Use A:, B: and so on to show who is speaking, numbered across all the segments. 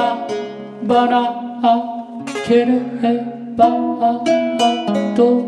A: ラバラ開ければ
B: どう？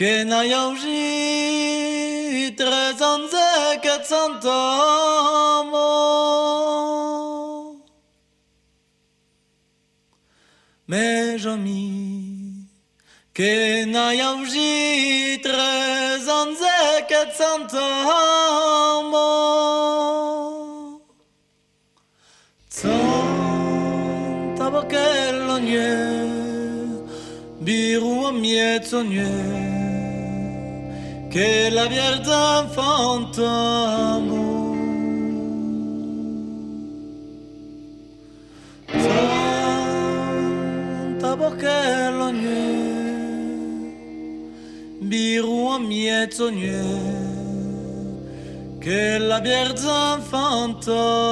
B: Kena jauzi trezan zeket santamo Me jomi Kena jauzi trezan zeket santamo Santa bokello nie Biru amietzo nie che la vierta fantamo Santa boquello biru a mieto che la vierta fantamo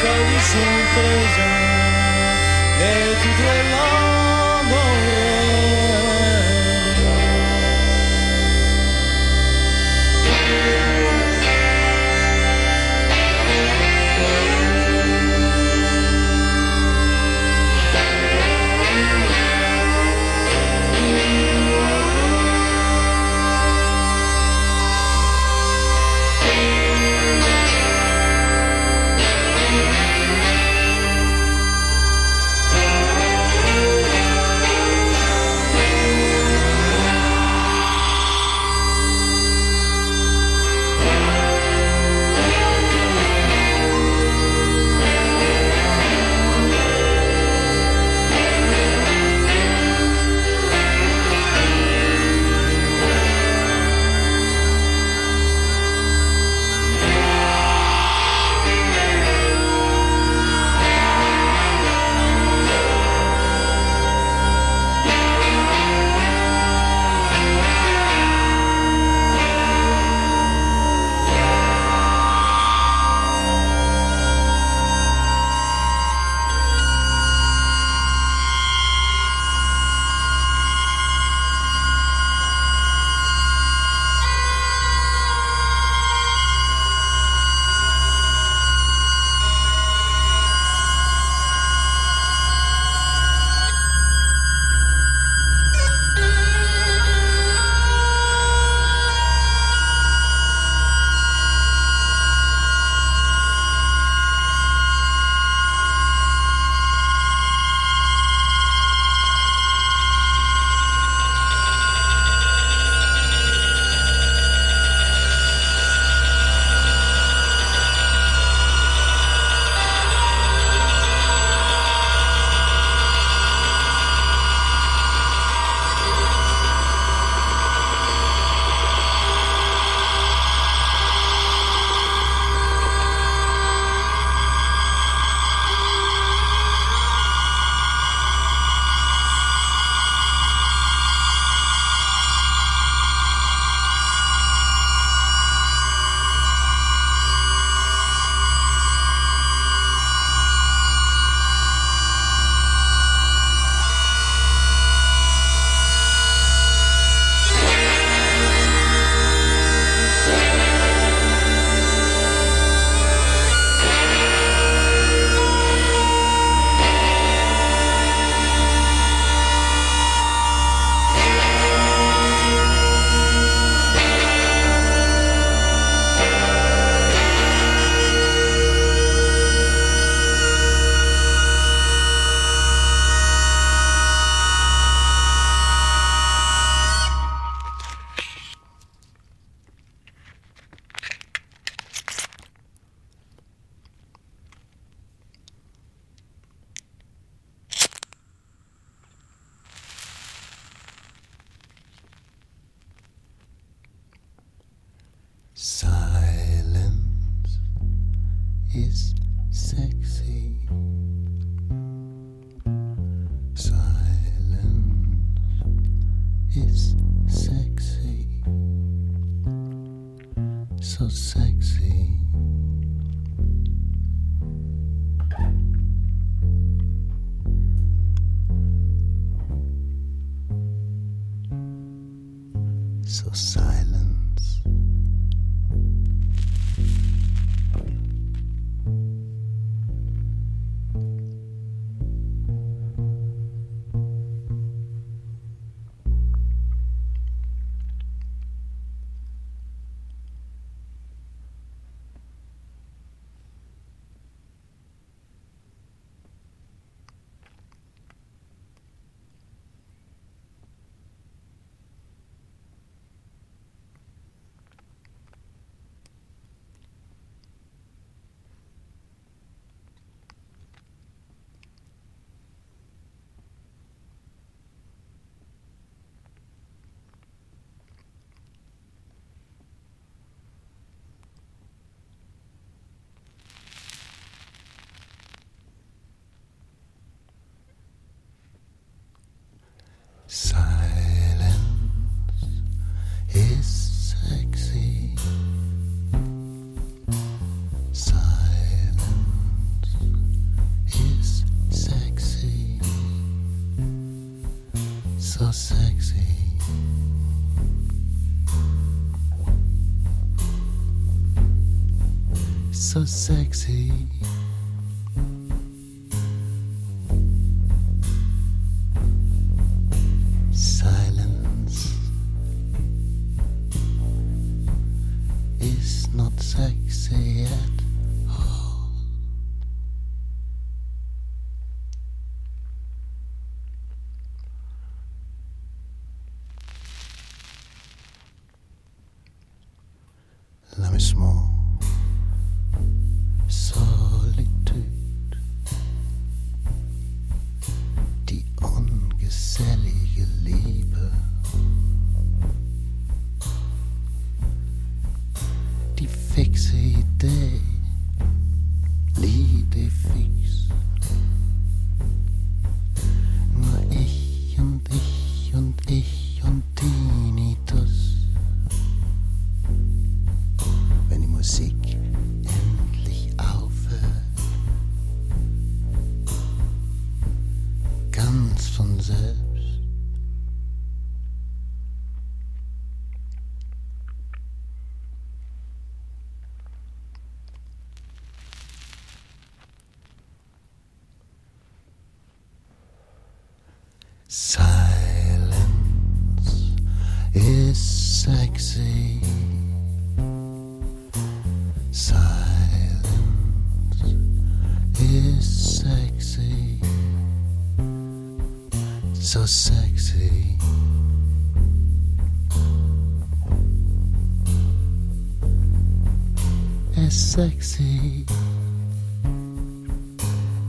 C: Acaricie So silence. So sexy.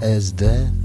C: As death.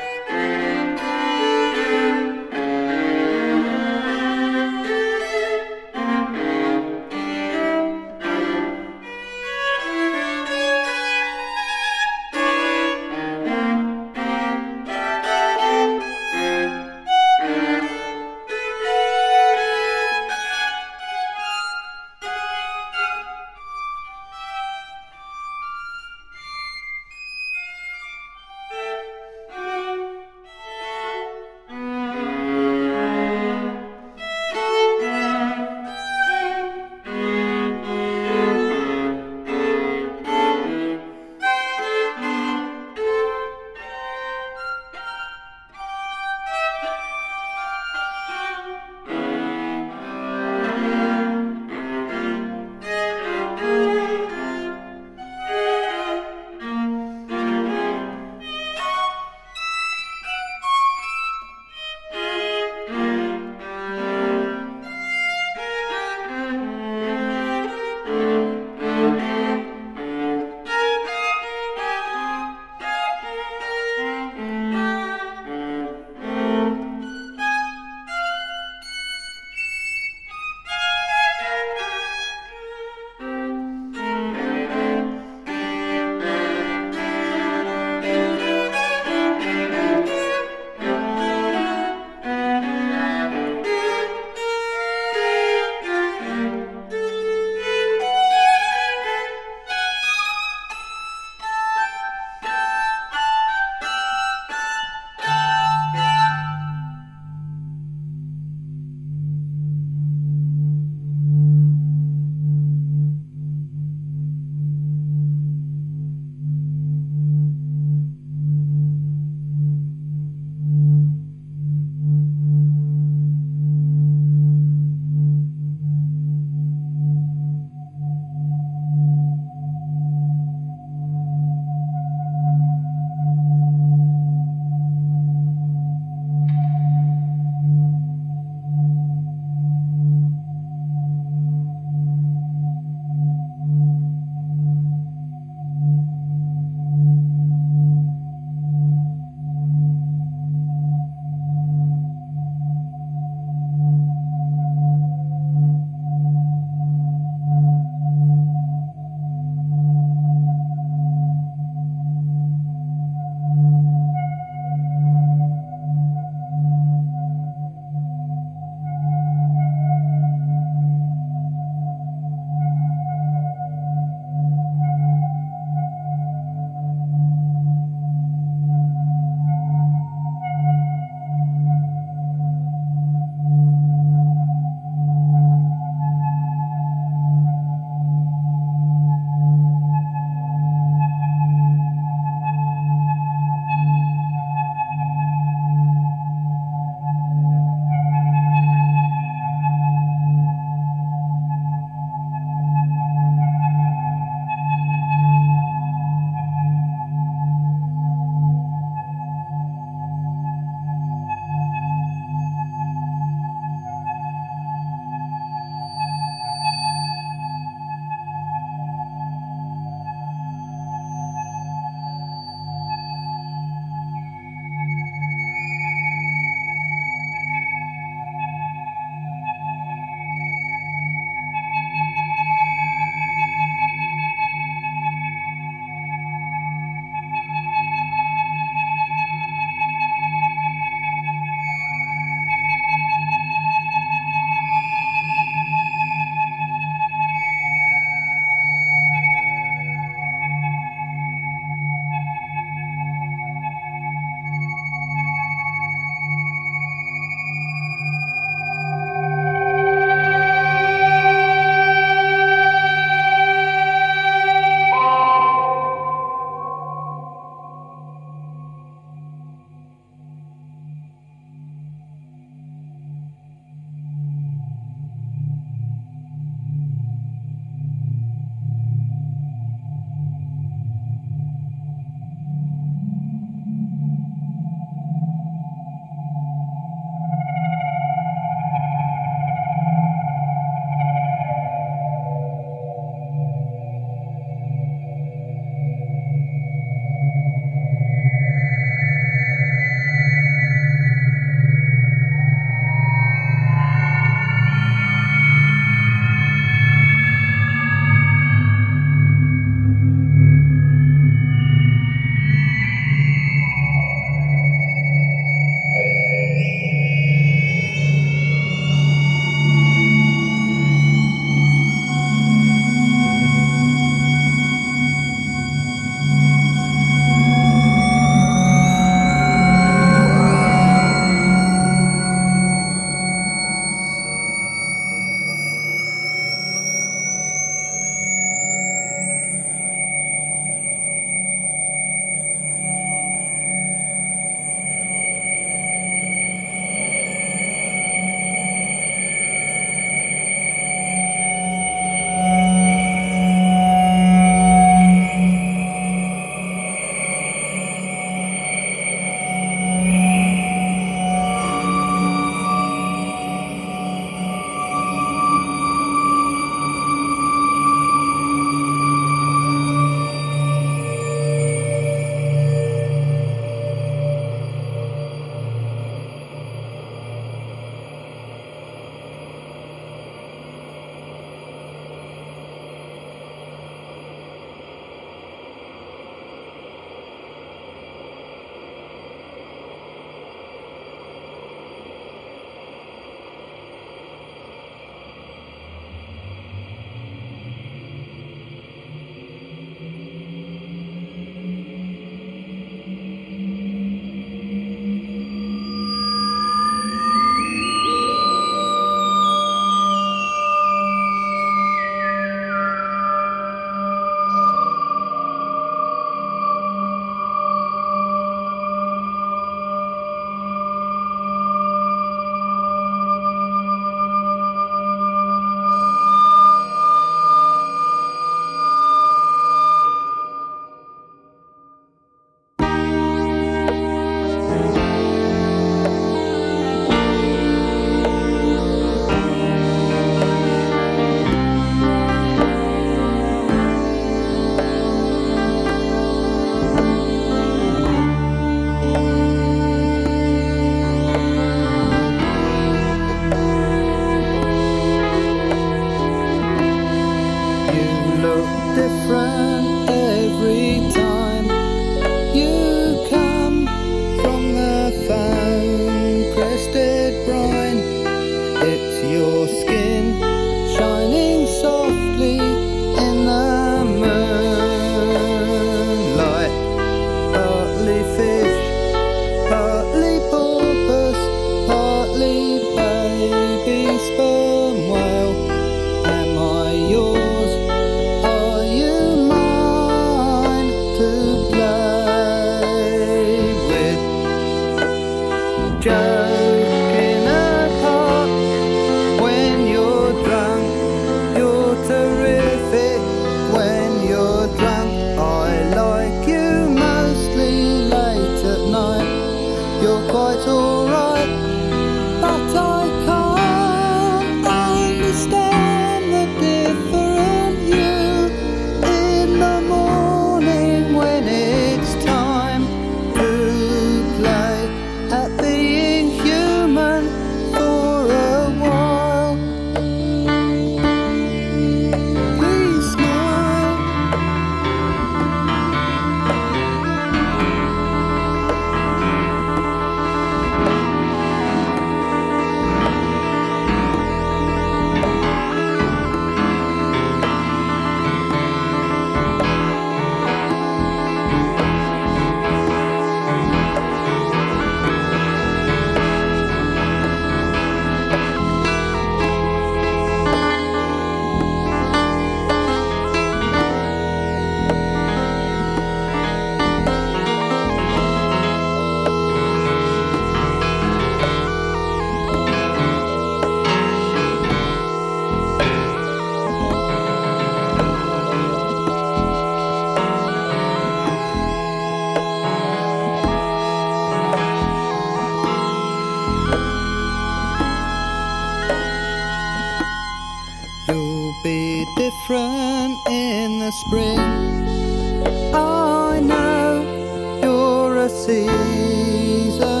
D: seasonal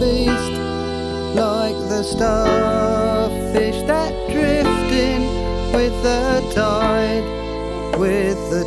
D: beast, like the starfish that drift in with the tide, with the